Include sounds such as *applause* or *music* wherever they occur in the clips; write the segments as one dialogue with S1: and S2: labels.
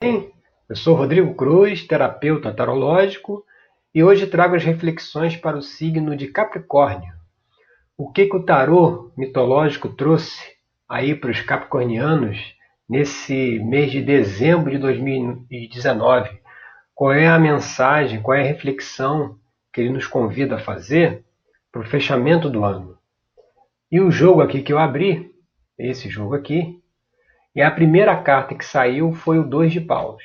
S1: Eu sou Rodrigo Cruz, terapeuta tarológico, e hoje trago as reflexões para o signo de Capricórnio. O que, que o tarô mitológico trouxe aí para os capricornianos nesse mês de dezembro de 2019? Qual é a mensagem, qual é a reflexão que ele nos convida a fazer para o fechamento do ano? E o jogo aqui que eu abri, esse jogo aqui, e a primeira carta que saiu foi o Dois de Paus.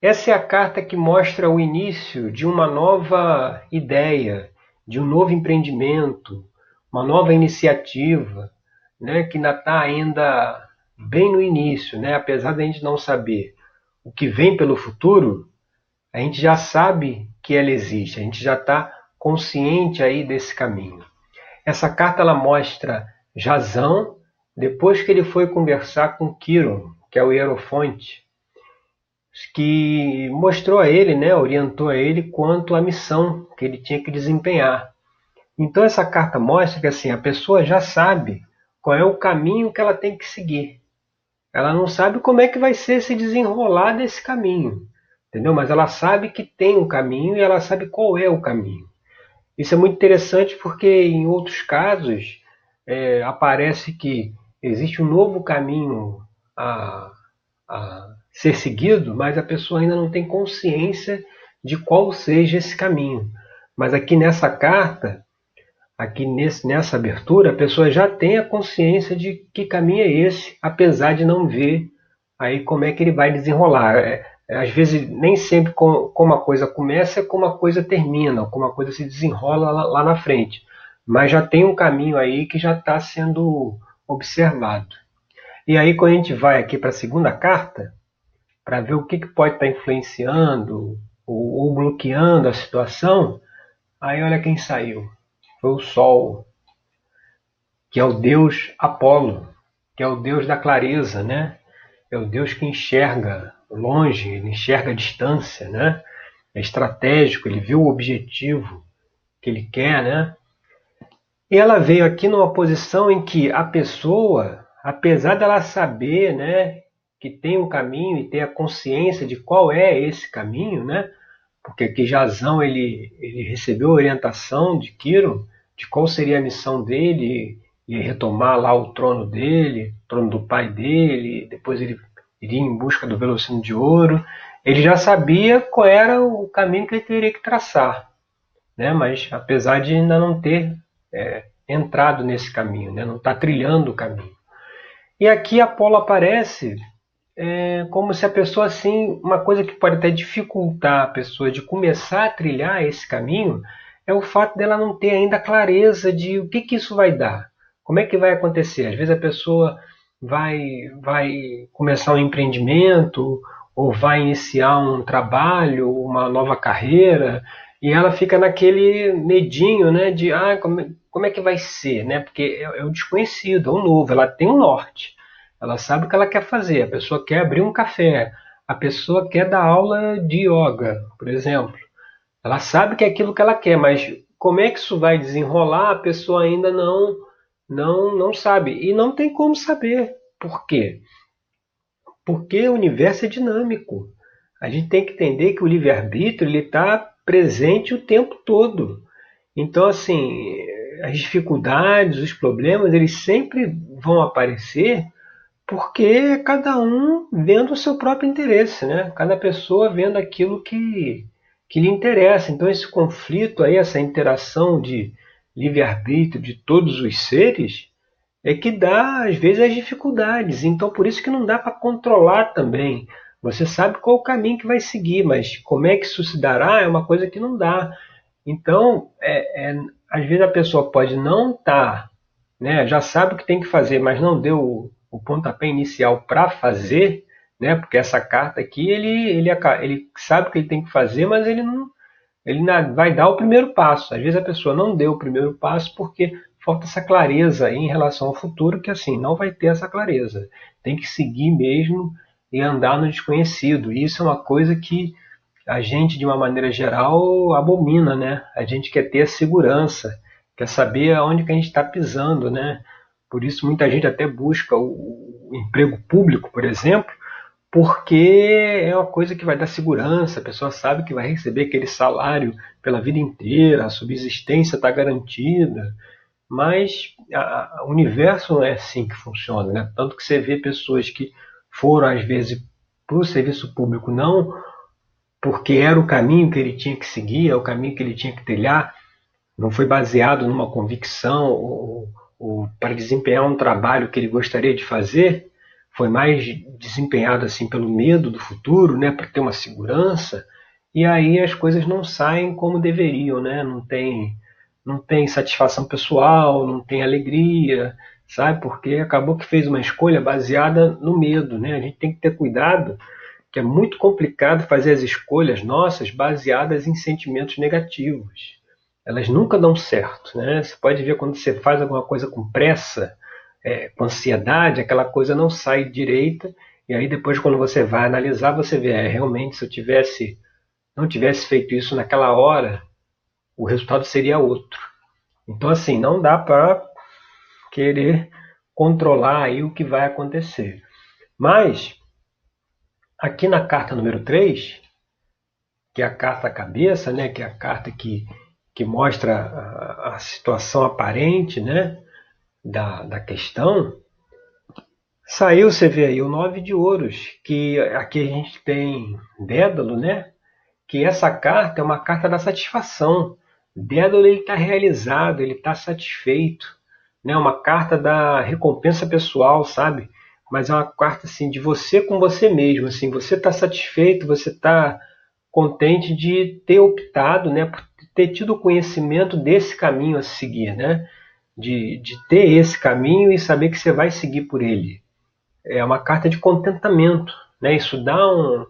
S1: Essa é a carta que mostra o início de uma nova ideia, de um novo empreendimento, uma nova iniciativa, né, que ainda está ainda bem no início, né, apesar de a gente não saber o que vem pelo futuro, a gente já sabe que ela existe, a gente já está consciente aí desse caminho. Essa carta ela mostra Jazão depois que ele foi conversar com Quiron, que é o Hierofonte, que mostrou a ele, né, orientou a ele quanto à missão que ele tinha que desempenhar. Então essa carta mostra que assim a pessoa já sabe qual é o caminho que ela tem que seguir. Ela não sabe como é que vai ser se desenrolar desse caminho, entendeu? Mas ela sabe que tem um caminho e ela sabe qual é o caminho. Isso é muito interessante porque em outros casos é, aparece que existe um novo caminho a, a ser seguido, mas a pessoa ainda não tem consciência de qual seja esse caminho. Mas aqui nessa carta, aqui nesse, nessa abertura, a pessoa já tem a consciência de que caminho é esse, apesar de não ver aí como é que ele vai desenrolar. É, é às vezes, nem sempre como, como a coisa começa é como a coisa termina, como a coisa se desenrola lá na frente. Mas já tem um caminho aí que já está sendo observado. E aí, quando a gente vai aqui para a segunda carta, para ver o que, que pode estar tá influenciando ou, ou, bloqueando a situação, aí olha quem saiu. Foi o Sol, que é o deus Apolo, que é o deus da clareza, né? É o deus que enxerga longe, ele enxerga a distância, né? É estratégico, ele viu o objetivo que ele quer, né? Ela veio aqui numa posição em que a pessoa, apesar dela saber, né, que tem um caminho e ter a consciência de qual é esse caminho, né? Porque aqui Jazão ele, ele recebeu orientação de Quiro de qual seria a missão dele e retomar lá o trono dele, o trono do pai dele, depois ele iria em busca do velocino de ouro. Ele já sabia qual era o caminho que ele teria que traçar, né? Mas apesar de ainda não ter é, entrado nesse caminho, né? não está trilhando o caminho. E aqui Apolo aparece é, como se a pessoa, assim, uma coisa que pode até dificultar a pessoa de começar a trilhar esse caminho é o fato dela não ter ainda clareza de o que, que isso vai dar, como é que vai acontecer. Às vezes a pessoa vai, vai começar um empreendimento ou vai iniciar um trabalho, uma nova carreira, e ela fica naquele medinho, né, de ah, como, como é que vai ser, né? Porque é, é o desconhecido, é o novo, ela tem um norte. Ela sabe o que ela quer fazer. A pessoa quer abrir um café, a pessoa quer dar aula de yoga, por exemplo. Ela sabe que é aquilo que ela quer, mas como é que isso vai desenrolar, a pessoa ainda não não não sabe e não tem como saber. Por quê? Porque o universo é dinâmico. A gente tem que entender que o livre-arbítrio está presente o tempo todo. Então, assim, as dificuldades, os problemas, eles sempre vão aparecer porque cada um vendo o seu próprio interesse, né? Cada pessoa vendo aquilo que, que lhe interessa. Então, esse conflito aí, essa interação de livre-arbítrio de todos os seres, é que dá, às vezes, as dificuldades. Então, por isso que não dá para controlar também. Você sabe qual o caminho que vai seguir, mas como é que isso se dará é uma coisa que não dá. Então, é, é, às vezes a pessoa pode não estar, tá, né, já sabe o que tem que fazer, mas não deu o, o pontapé inicial para fazer, né, porque essa carta aqui ele, ele, ele sabe o que ele tem que fazer, mas ele não ele vai dar o primeiro passo. Às vezes a pessoa não deu o primeiro passo porque falta essa clareza em relação ao futuro, que assim, não vai ter essa clareza. Tem que seguir mesmo e andar no desconhecido. E isso é uma coisa que a gente, de uma maneira geral, abomina, né? A gente quer ter a segurança, quer saber aonde que a gente está pisando, né? Por isso muita gente até busca o, emprego público, por exemplo, porque é uma coisa que vai dar segurança, a pessoa sabe que vai receber aquele salário pela vida inteira, a subsistência está garantida, mas o universo não é assim que funciona, né? Tanto que você vê pessoas que foram, às vezes, para o serviço público não porque era o caminho que ele tinha que seguir, é o caminho que ele tinha que trilhar, não foi baseado numa convicção ou, ou para desempenhar um trabalho que ele gostaria de fazer, foi mais desempenhado assim pelo medo do futuro, né, para ter uma segurança, e aí as coisas não saem como deveriam, né? Não tem não tem satisfação pessoal, não tem alegria, sabe? Porque acabou que fez uma escolha baseada no medo, né? A gente tem que ter cuidado, que é muito complicado fazer as escolhas nossas baseadas em sentimentos negativos. Elas nunca dão certo, né? Você pode ver quando você faz alguma coisa com pressa, é, com ansiedade, aquela coisa não sai direita, e aí depois quando você vai analisar, você vê, é, realmente se eu tivesse não tivesse feito isso naquela hora, o resultado seria outro. Então assim, não dá para querer controlar aí o que vai acontecer. Mas aqui na carta número 3, que é a carta cabeça, né, que é a carta que, que mostra a, a situação aparente, né, da, da questão, saiu, você vê aí, o nove de ouros, que aqui a gente tem Dédalo, né? Que essa carta é uma carta da satisfação. Dédalo está realizado, ele está satisfeito. Né? Uma carta da recompensa pessoal, sabe? Mas é uma carta assim de você com você mesmo. Assim, você está satisfeito, você está contente de ter optado, né? Por ter tido conhecimento desse caminho a seguir, né? de, de ter esse caminho e saber que você vai seguir por ele. É uma carta de contentamento. Né? Isso dá um,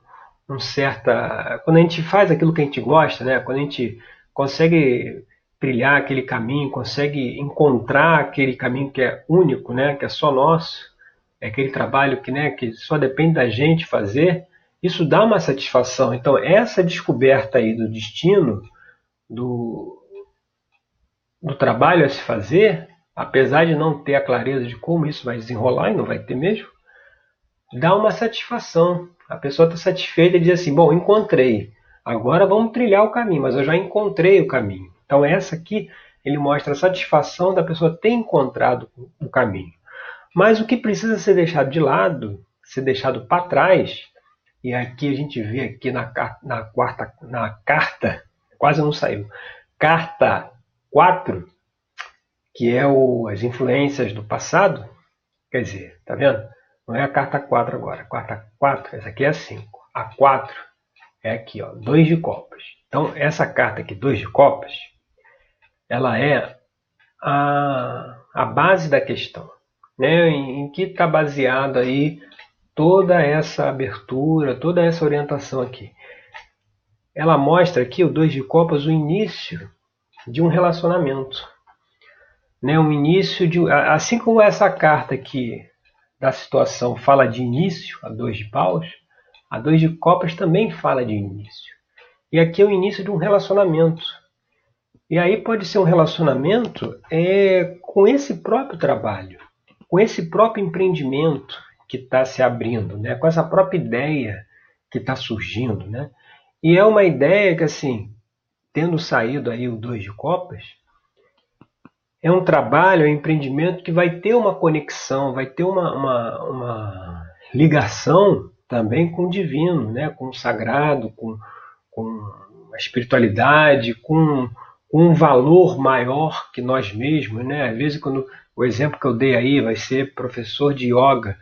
S1: um certa. Quando a gente faz aquilo que a gente gosta, né? quando a gente consegue trilhar aquele caminho, consegue encontrar aquele caminho que é único, né? que é só nosso, é aquele trabalho que, né, que só depende da gente fazer, isso dá uma satisfação. Então, essa descoberta aí do destino, do, do trabalho a se fazer, apesar de não ter a clareza de como isso vai desenrolar, e não vai ter mesmo, dá uma satisfação. A pessoa está satisfeita e diz assim: Bom, encontrei, agora vamos trilhar o caminho, mas eu já encontrei o caminho. Então, essa aqui ele mostra a satisfação da pessoa ter encontrado o caminho. Mas o que precisa ser deixado de lado, ser deixado para trás, e aqui a gente vê aqui na, na quarta na carta, quase não saiu, carta 4, que é o, as influências do passado, quer dizer, tá vendo? Não é a carta 4 agora, carta 4, essa aqui é a 5. A 4 é aqui, ó, 2 de copas. Então, essa carta aqui, 2 de copas, ela é a, a base da questão, né? em, em que está baseado aí toda essa abertura, toda essa orientação aqui. Ela mostra aqui, o 2 de copas, o início de um relacionamento. Né, um início de. Assim como essa carta aqui da situação fala de início, a dois de paus, a dois de copas também fala de início. E aqui é o início de um relacionamento. E aí pode ser um relacionamento é, com esse próprio trabalho, com esse próprio empreendimento que está se abrindo, né? com essa própria ideia que está surgindo. Né? E é uma ideia que, assim, tendo saído aí o Dois de Copas, é um trabalho, é um empreendimento que vai ter uma conexão, vai ter uma, uma, uma ligação também com o divino, né? com o sagrado, com, com a espiritualidade, com, um valor maior que nós mesmos. Né? Às vezes, quando o exemplo que eu dei aí vai ser professor de yoga.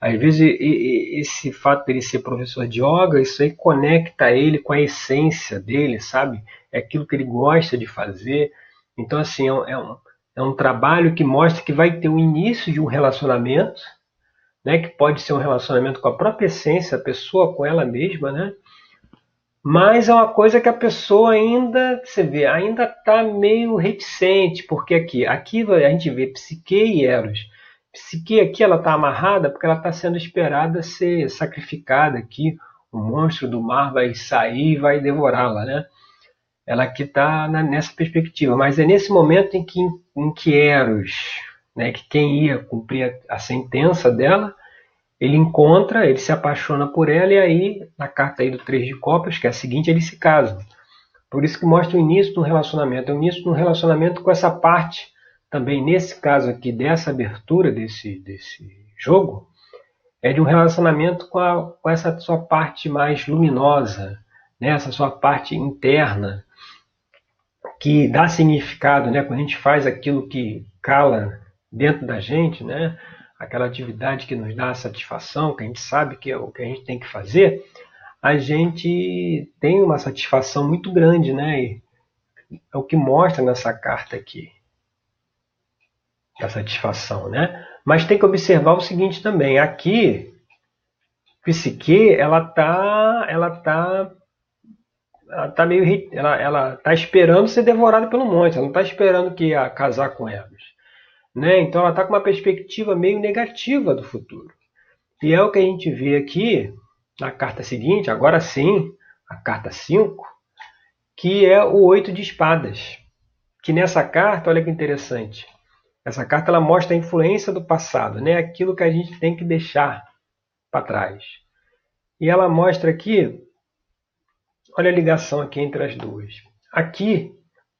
S1: Às vezes, esse fato dele ser professor de yoga, isso aí conecta ele com a essência dele, sabe? É aquilo que ele gosta de fazer. Então, assim, é um, é um, é um trabalho que mostra que vai ter o início de um relacionamento, né? Que pode ser um relacionamento com a própria essência, a pessoa com ela mesma, né? Mas é uma coisa que a pessoa ainda, você vê, ainda está meio reticente, porque aqui, aqui a gente vê psique e eros psique aqui ela está amarrada porque ela está sendo esperada ser sacrificada aqui. O monstro do mar vai sair e vai devorá-la, né? Ela aqui está nessa perspectiva, mas é nesse momento em que, em que Eros, né, que quem ia cumprir a, a sentença dela, ele encontra, ele se apaixona por ela e aí, na carta aí do Três de Copas, que é a seguinte, eles se casam. Por isso que mostra o início do relacionamento. É o início do relacionamento com essa parte, também nesse caso aqui, dessa abertura desse, desse jogo, é de um relacionamento com, a, com essa sua parte mais luminosa, né? essa sua parte interna, que dá significado, né? quando a gente faz aquilo que cala dentro da gente, né? Aquela atividade que nos dá satisfação, que a gente sabe que é o que a gente tem que fazer, a gente tem uma satisfação muito grande, né? E é o que mostra nessa carta aqui, da satisfação, né? Mas tem que observar o seguinte também, aqui, psique, ela tá, ela tá, ela tá meio, ela, ela tá esperando ser devorada pelo monte, ela não tá esperando que ia casar com Eros. Né? Então ela está com uma perspectiva meio negativa do futuro. E é o que a gente vê aqui na carta seguinte, agora sim, a carta 5, que é o oito de espadas. Que nessa carta, olha que interessante, essa carta ela mostra a influência do passado, né? aquilo que a gente tem que deixar para trás. E ela mostra aqui, olha a ligação aqui entre as duas. Aqui,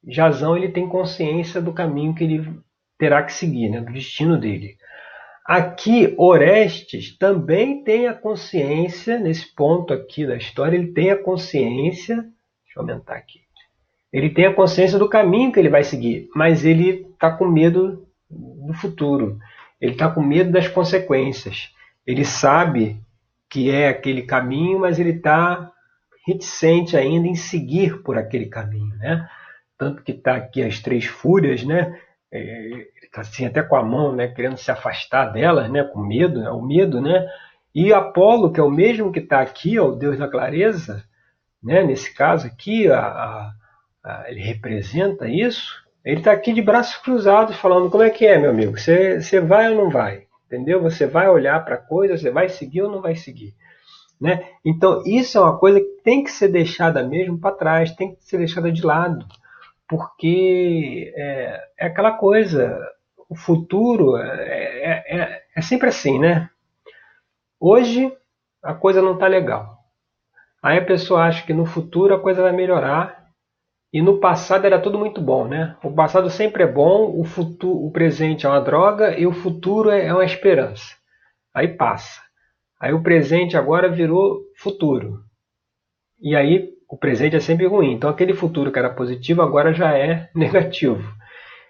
S1: Jazão ele tem consciência do caminho que ele terá que seguir, né, do destino dele. Aqui, Orestes também tem a consciência, nesse ponto aqui da história, ele tem a consciência, deixa eu aumentar aqui, ele tem a consciência do caminho que ele vai seguir, mas ele está com medo do futuro, ele está com medo das consequências. Ele sabe que é aquele caminho, mas ele está reticente ainda em seguir por aquele caminho, né? Tanto que está aqui as três fúrias, né? É, assim até com a mão, né, querendo se afastar delas, né, com medo, é o medo, né? E Apolo, que é o mesmo que está aqui, ó, o Deus da clareza, né, nesse caso aqui, a, a, a, ele representa isso. Ele está aqui de braços cruzados, falando como é que é, meu amigo? Você, você vai ou não vai? Entendeu? Você vai olhar para a coisa, você vai seguir ou não vai seguir? Né? Então, isso é uma coisa que tem que ser deixada mesmo para trás, tem que ser deixada de lado porque é, é aquela coisa, o futuro é, é, é, é sempre assim, né? Hoje a coisa não está legal. Aí a pessoa acha que no futuro a coisa vai melhorar e no passado era tudo muito bom, né? O passado sempre é bom, o futuro, o presente é uma droga e o futuro é, é uma esperança. Aí passa. Aí o presente agora virou futuro. E aí o presente é sempre ruim. Então aquele futuro que era positivo agora já é *laughs* negativo.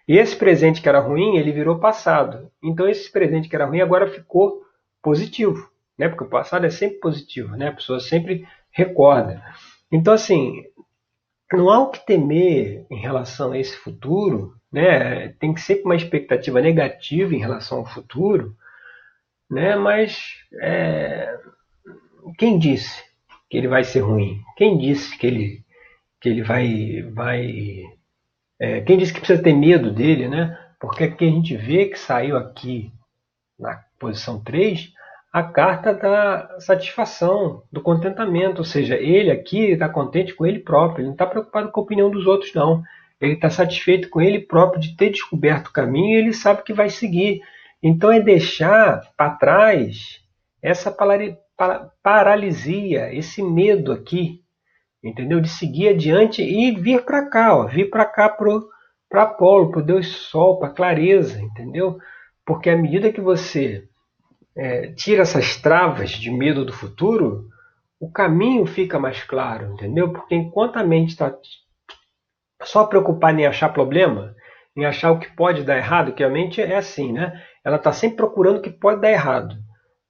S1: E esse presente que era ruim, ele virou passado. Então esse presente que era ruim agora ficou positivo, né? Porque o passado é sempre positivo, né? A pessoa sempre recorda. Então assim, não há o que temer em relação a esse futuro, né? Tem que sempre uma expectativa negativa em relação ao futuro, né? Mas é... quem disse? Que ele vai ser ruim? Quem disse que ele, que ele vai. vai é, quem disse que precisa ter medo dele, né? Porque aqui a gente vê que saiu aqui na posição 3 a carta da satisfação, do contentamento, ou seja, ele aqui está contente com ele próprio, ele não está preocupado com a opinião dos outros, não. Ele está satisfeito com ele próprio de ter descoberto o caminho e ele sabe que vai seguir. Então é deixar para trás essa paralisia, esse medo aqui, entendeu? De seguir adiante e vir para cá, ó, vir para cá para Apolo, para Deus Sol, para clareza, entendeu? Porque à medida que você é, tira essas travas de medo do futuro, o caminho fica mais claro, entendeu? Porque enquanto a mente está só preocupada em achar problema, em achar o que pode dar errado, que a mente é assim, né? Ela está sempre procurando o que pode dar errado.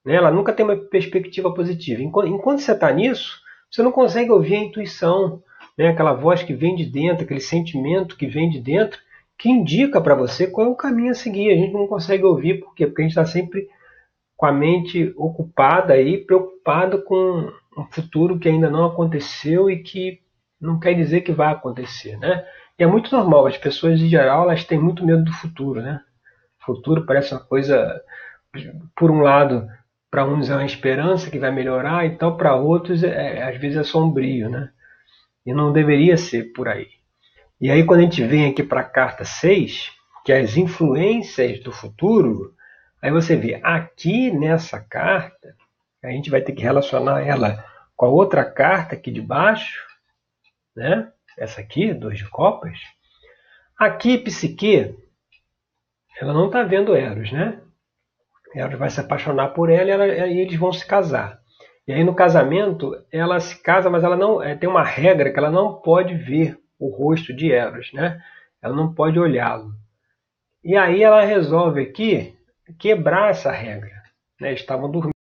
S1: Né? Ela nunca tem uma perspectiva positiva. Enquanto, enquanto você está nisso, você não consegue ouvir a intuição, né? aquela voz que vem de dentro, aquele sentimento que vem de dentro, que indica para você qual é o caminho a seguir. A gente não consegue ouvir, por quê? Porque a gente está sempre com a mente ocupada e preocupado com um futuro que ainda não aconteceu e que não quer dizer que vai acontecer, né? E é muito normal, as pessoas em geral elas têm muito medo do futuro, né? O futuro parece uma coisa, por um lado, para uns é uma esperança que vai melhorar, então para outros é, às vezes é sombrio, né? E não deveria ser por aí. E aí quando a gente vem aqui para a carta 6, que é as influências do futuro, Aí você vê, aqui nessa carta, a gente vai ter que relacionar ela com a outra carta aqui de baixo, né? Essa aqui, dois de copas. Aqui, Psique, ela não está vendo Eros, né? Eros vai se apaixonar por ela e, ela, e eles vão se casar. E aí no casamento, ela se casa, mas ela não é, tem uma regra que ela não pode ver o rosto de Eros, né? Ela não pode olhá-lo. E aí ela resolve aqui quebrar essa regra. Né? Estavam dormindo.